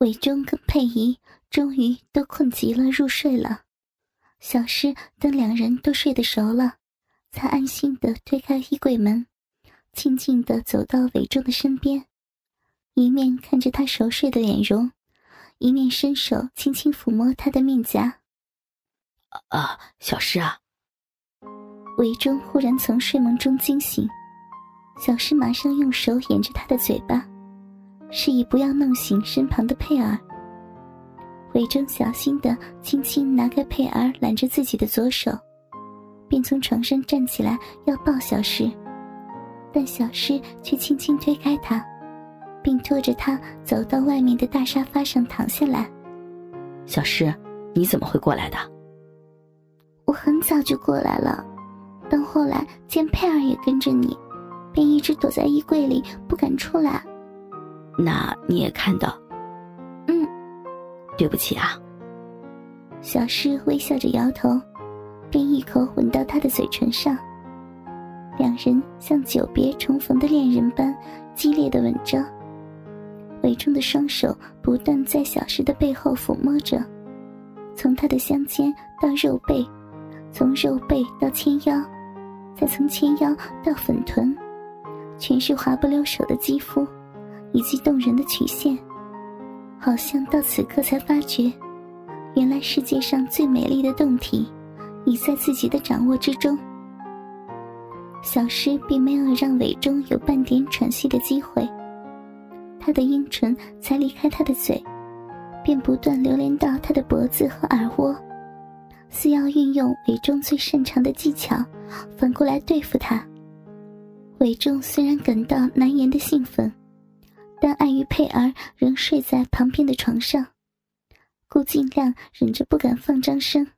韦忠跟佩仪终于都困极了，入睡了。小诗等两人都睡得熟了，才安心的推开衣柜门，静静的走到韦忠的身边，一面看着他熟睡的脸容，一面伸手轻轻抚摸他的面颊。啊，小诗啊！韦忠忽然从睡梦中惊醒，小诗马上用手掩着他的嘴巴。示意不要弄醒身旁的佩儿。魏征小心的轻轻拿开佩儿揽着自己的左手，便从床上站起来要抱小诗，但小诗却轻轻推开他，并拖着他走到外面的大沙发上躺下来。小诗，你怎么会过来的？我很早就过来了，但后来见佩儿也跟着你，便一直躲在衣柜里不敢出来。那你也看到，嗯，对不起啊。小诗微笑着摇头，便一口吻到他的嘴唇上。两人像久别重逢的恋人般激烈的吻着。伟忠的双手不断在小诗的背后抚摸着，从她的香肩到肉背，从肉背到纤腰，再从纤腰到粉臀，全是滑不溜手的肌肤。以及动人的曲线，好像到此刻才发觉，原来世界上最美丽的动体，已在自己的掌握之中。小诗并没有让韦忠有半点喘息的机会，他的阴唇才离开他的嘴，便不断流连到他的脖子和耳窝，似要运用韦忠最擅长的技巧，反过来对付他。韦忠虽然感到难言的兴奋。但碍于佩儿仍睡在旁边的床上，故尽量忍着不敢放张声。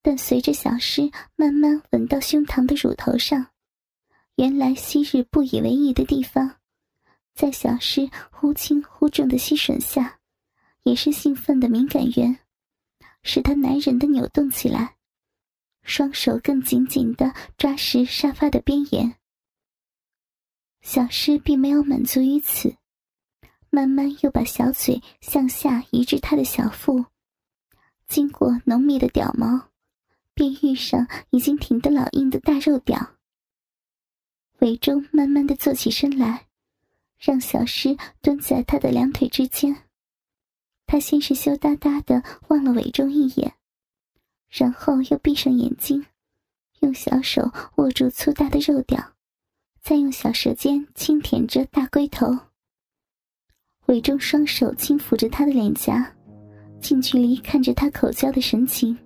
但随着小诗慢慢吻到胸膛的乳头上，原来昔日不以为意的地方，在小诗忽轻忽重的吸吮下，也是兴奋的敏感源，使他难忍的扭动起来，双手更紧紧的抓实沙发的边沿。小诗并没有满足于此，慢慢又把小嘴向下移至他的小腹，经过浓密的屌毛，便遇上已经挺得老硬的大肉屌。韦忠慢慢的坐起身来，让小诗蹲在他的两腿之间。他先是羞答答的望了韦忠一眼，然后又闭上眼睛，用小手握住粗大的肉屌。再用小舌尖轻舔着大龟头，韦忠双手轻抚着他的脸颊，近距离看着他口交的神情，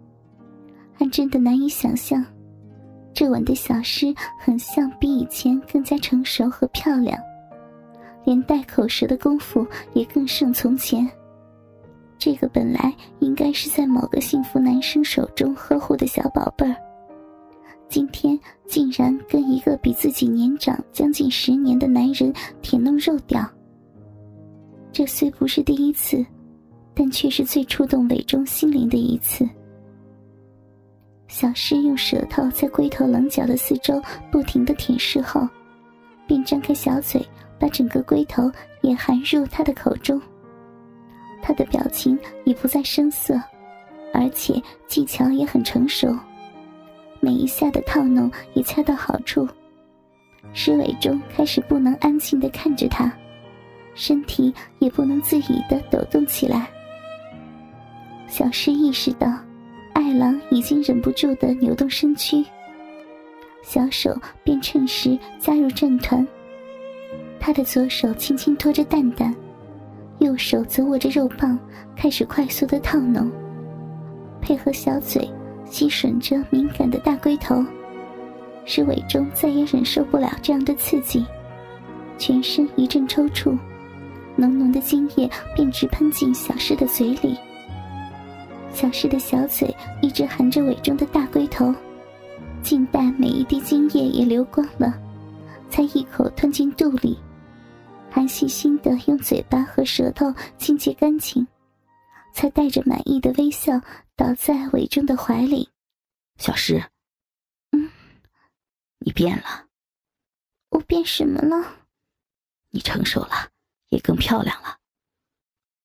还真的难以想象，这晚的小诗很像比以前更加成熟和漂亮，连带口舌的功夫也更胜从前。这个本来应该是在某个幸福男生手中呵护的小宝贝儿。今天竟然跟一个比自己年长将近十年的男人舔弄肉屌，这虽不是第一次，但却是最触动伟忠心灵的一次。小诗用舌头在龟头棱角的四周不停的舔舐后，便张开小嘴，把整个龟头也含入他的口中。他的表情已不再生涩，而且技巧也很成熟。每一下的套弄也恰到好处，施伟忠开始不能安静的看着他，身体也不能自已的抖动起来。小诗意识到，爱郎已经忍不住的扭动身躯，小手便趁势加入战团。他的左手轻轻托着蛋蛋，右手则握着肉棒，开始快速的套弄，配合小嘴。吸吮着敏感的大龟头，使伟忠再也忍受不了这样的刺激，全身一阵抽搐，浓浓的精液便直喷进小诗的嘴里。小诗的小嘴一直含着伟忠的大龟头，静待每一滴精液也流光了，才一口吞进肚里，还细心的用嘴巴和舌头清洁干净。才带着满意的微笑倒在韦忠的怀里。小诗，嗯，你变了。我变什么了？你成熟了，也更漂亮了。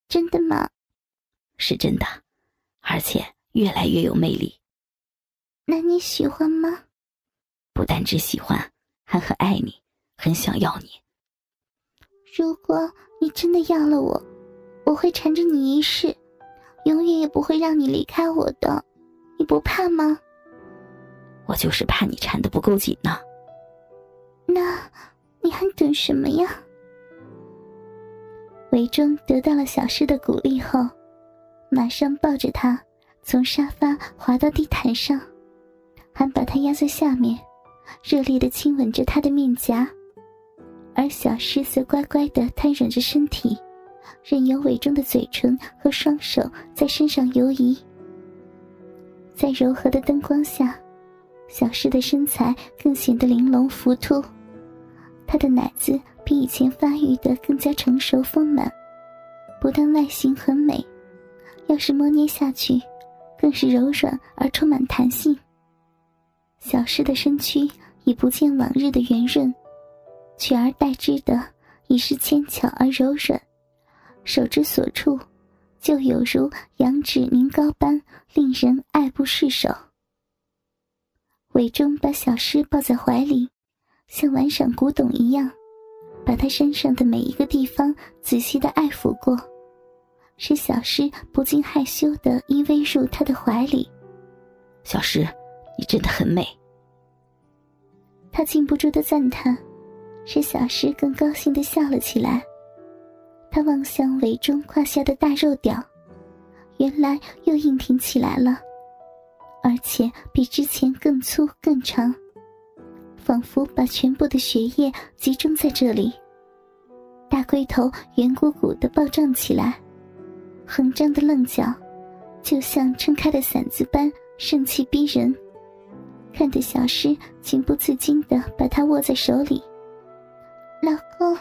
真的吗是真的，而且越来越有魅力。那你喜欢吗？不单只喜欢，还很爱你，很想要你。如果你真的要了我，我会缠着你一世，永远也不会让你离开我的。你不怕吗？我就是怕你缠得不够紧呢。那你还等什么呀？韦忠得到了小诗的鼓励后，马上抱着她从沙发滑到地毯上，还把她压在下面，热烈的亲吻着她的面颊。而小诗则乖乖的瘫软着身体，任由韦忠的嘴唇和双手在身上游移。在柔和的灯光下，小诗的身材更显得玲珑浮凸，她的奶子比以前发育的更加成熟丰满，不但外形很美，要是摸捏下去，更是柔软而充满弹性。小诗的身躯已不见往日的圆润。取而代之的已是纤巧而柔软，手之所处，就有如羊脂凝膏般，令人爱不释手。韦忠把小诗抱在怀里，像玩赏古董一样，把她身上的每一个地方仔细的爱抚过，使小诗不禁害羞的依偎入他的怀里。小诗，你真的很美。他禁不住的赞叹。使小诗更高兴的笑了起来。他望向韦忠胯下的大肉屌，原来又硬挺起来了，而且比之前更粗更长，仿佛把全部的血液集中在这里。大龟头圆鼓鼓的暴胀起来，横张的棱角，就像撑开的伞子般盛气逼人，看得小诗情不自禁的把它握在手里。老公，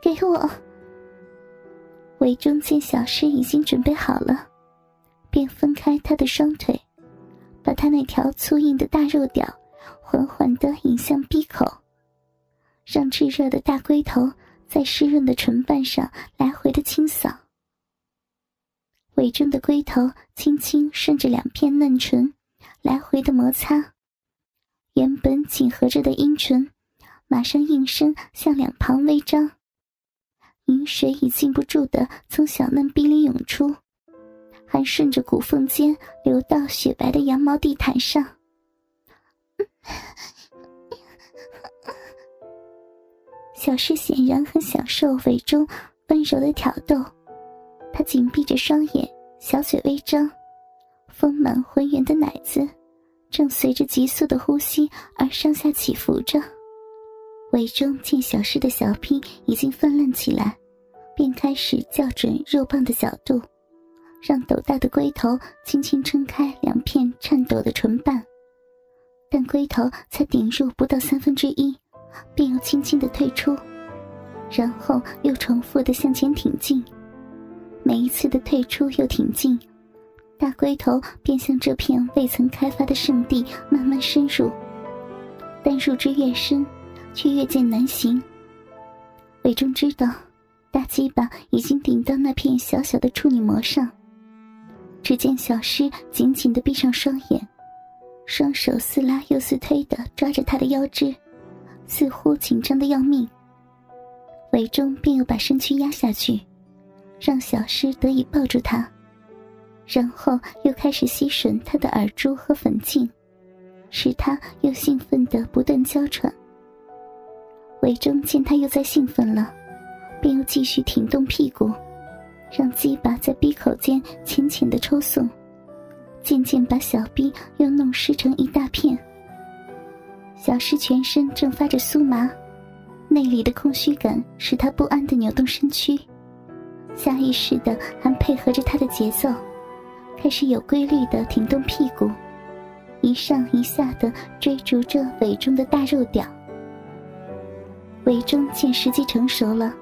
给我。韦忠见小诗已经准备好了，便分开她的双腿，把她那条粗硬的大肉屌缓缓地引向闭口，让炙热的大龟头在湿润的唇瓣上来回的清扫。韦忠的龟头轻轻顺着两片嫩唇来回的摩擦，原本紧合着的阴唇。马上应声向两旁微张，饮水已禁不住的从小嫩逼里涌出，还顺着骨缝间流到雪白的羊毛地毯上。小诗显然很享受尾中温柔的挑逗，她紧闭着双眼，小嘴微张，丰满浑圆的奶子正随着急速的呼吸而上下起伏着。韦中见小诗的小臂已经泛滥起来，便开始校准肉棒的角度，让斗大的龟头轻轻撑开两片颤抖的唇瓣。但龟头才顶入不到三分之一，便又轻轻的退出，然后又重复的向前挺进。每一次的退出又挺进，大龟头便向这片未曾开发的圣地慢慢深入，但入之越深。却越见难行。韦忠知道，大鸡巴已经顶到那片小小的处女膜上。只见小诗紧紧的闭上双眼，双手似拉又似推的抓着他的腰肢，似乎紧张的要命。韦忠便又把身躯压下去，让小诗得以抱住他，然后又开始吸吮他的耳珠和粉颈，使他又兴奋的不断娇喘。韦忠见他又在兴奋了，便又继续挺动屁股，让鸡巴在逼口间浅浅的抽送，渐渐把小臂又弄湿成一大片。小诗全身正发着酥麻，内里的空虚感使他不安的扭动身躯，下意识的还配合着他的节奏，开始有规律的挺动屁股，一上一下的追逐着韦忠的大肉屌。韦忠见时机成熟了，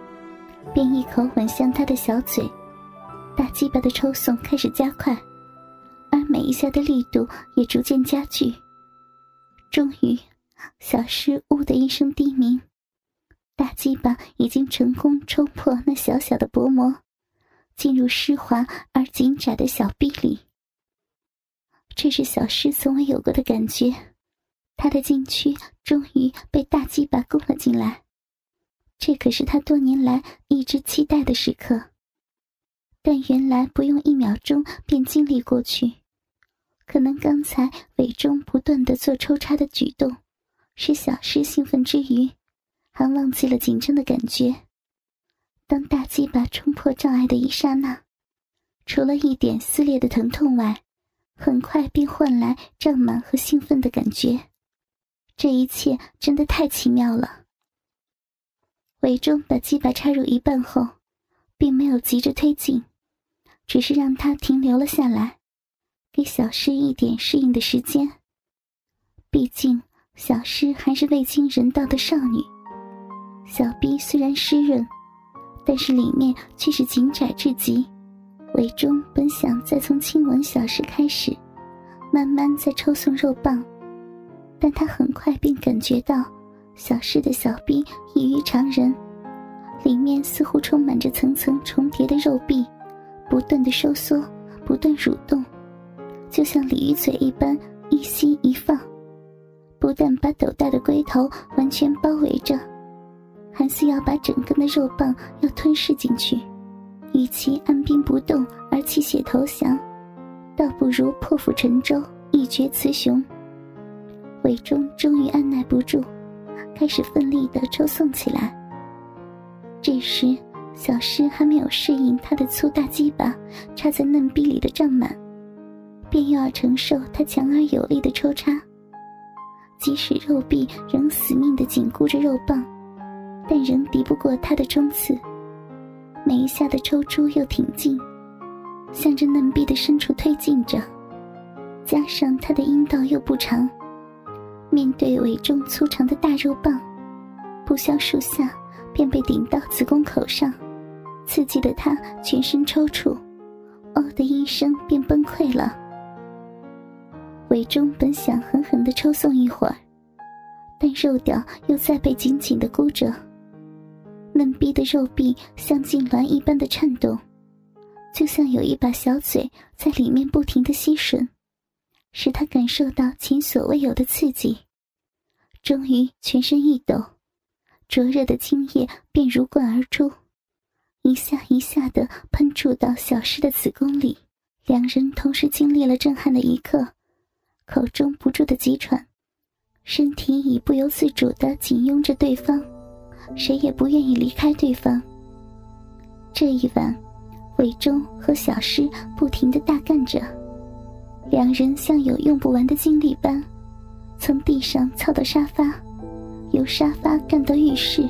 便一口吻向他的小嘴，大鸡巴的抽送开始加快，而每一下的力度也逐渐加剧。终于，小诗呜的一声低鸣，大鸡巴已经成功冲破那小小的薄膜，进入湿滑而紧窄的小臂里。这是小诗从未有过的感觉，他的禁区终于被大鸡巴攻了进来。这可是他多年来一直期待的时刻。但原来不用一秒钟便经历过去，可能刚才伪中不断的做抽插的举动，使小诗兴奋之余，还忘记了紧张的感觉。当大鸡巴冲破障碍的一刹那，除了一点撕裂的疼痛外，很快便换来胀满和兴奋的感觉。这一切真的太奇妙了。伪中把鸡巴插入一半后，并没有急着推进。只是让他停留了下来，给小诗一点适应的时间。毕竟小诗还是未经人道的少女，小臂虽然湿润，但是里面却是紧窄至极。韦忠本想再从亲吻小诗开始，慢慢再抽送肉棒，但他很快便感觉到小诗的小臂异于常人，里面似乎充满着层层重叠的肉壁。不断的收缩，不断蠕动，就像鲤鱼嘴一般一吸一放，不但把斗大的龟头完全包围着，还似要把整根的肉棒要吞噬进去。与其按兵不动而弃血投降，倒不如破釜沉舟，一决雌雄。韦忠终于按耐不住，开始奋力的抽送起来。这时。小诗还没有适应他的粗大鸡巴插在嫩逼里的胀满，便又要承受他强而有力的抽插。即使肉壁仍死命的紧箍着肉棒，但仍敌不过他的冲刺。每一下的抽出又挺进，向着嫩壁的深处推进着。加上他的阴道又不长，面对尾中粗长的大肉棒，不消数下。便被顶到子宫口上，刺激的他全身抽搐，哦的一声便崩溃了。韦忠本想狠狠的抽送一会儿，但肉屌又再被紧紧的箍着，嫩逼的肉壁像痉挛一般的颤动，就像有一把小嘴在里面不停的吸吮，使他感受到前所未有的刺激，终于全身一抖。灼热的精液便如灌而出，一下一下的喷注到小诗的子宫里。两人同时经历了震撼的一刻，口中不住的急喘，身体已不由自主的紧拥着对方，谁也不愿意离开对方。这一晚，韦忠和小诗不停的大干着，两人像有用不完的精力般，从地上操到沙发。由沙发干到浴室，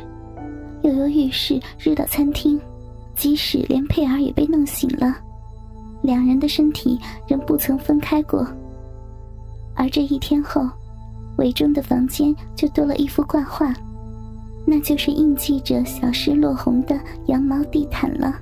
又由浴室日到餐厅，即使连佩儿也被弄醒了，两人的身体仍不曾分开过。而这一天后，韦忠的房间就多了一幅挂画，那就是印记着小诗落红的羊毛地毯了。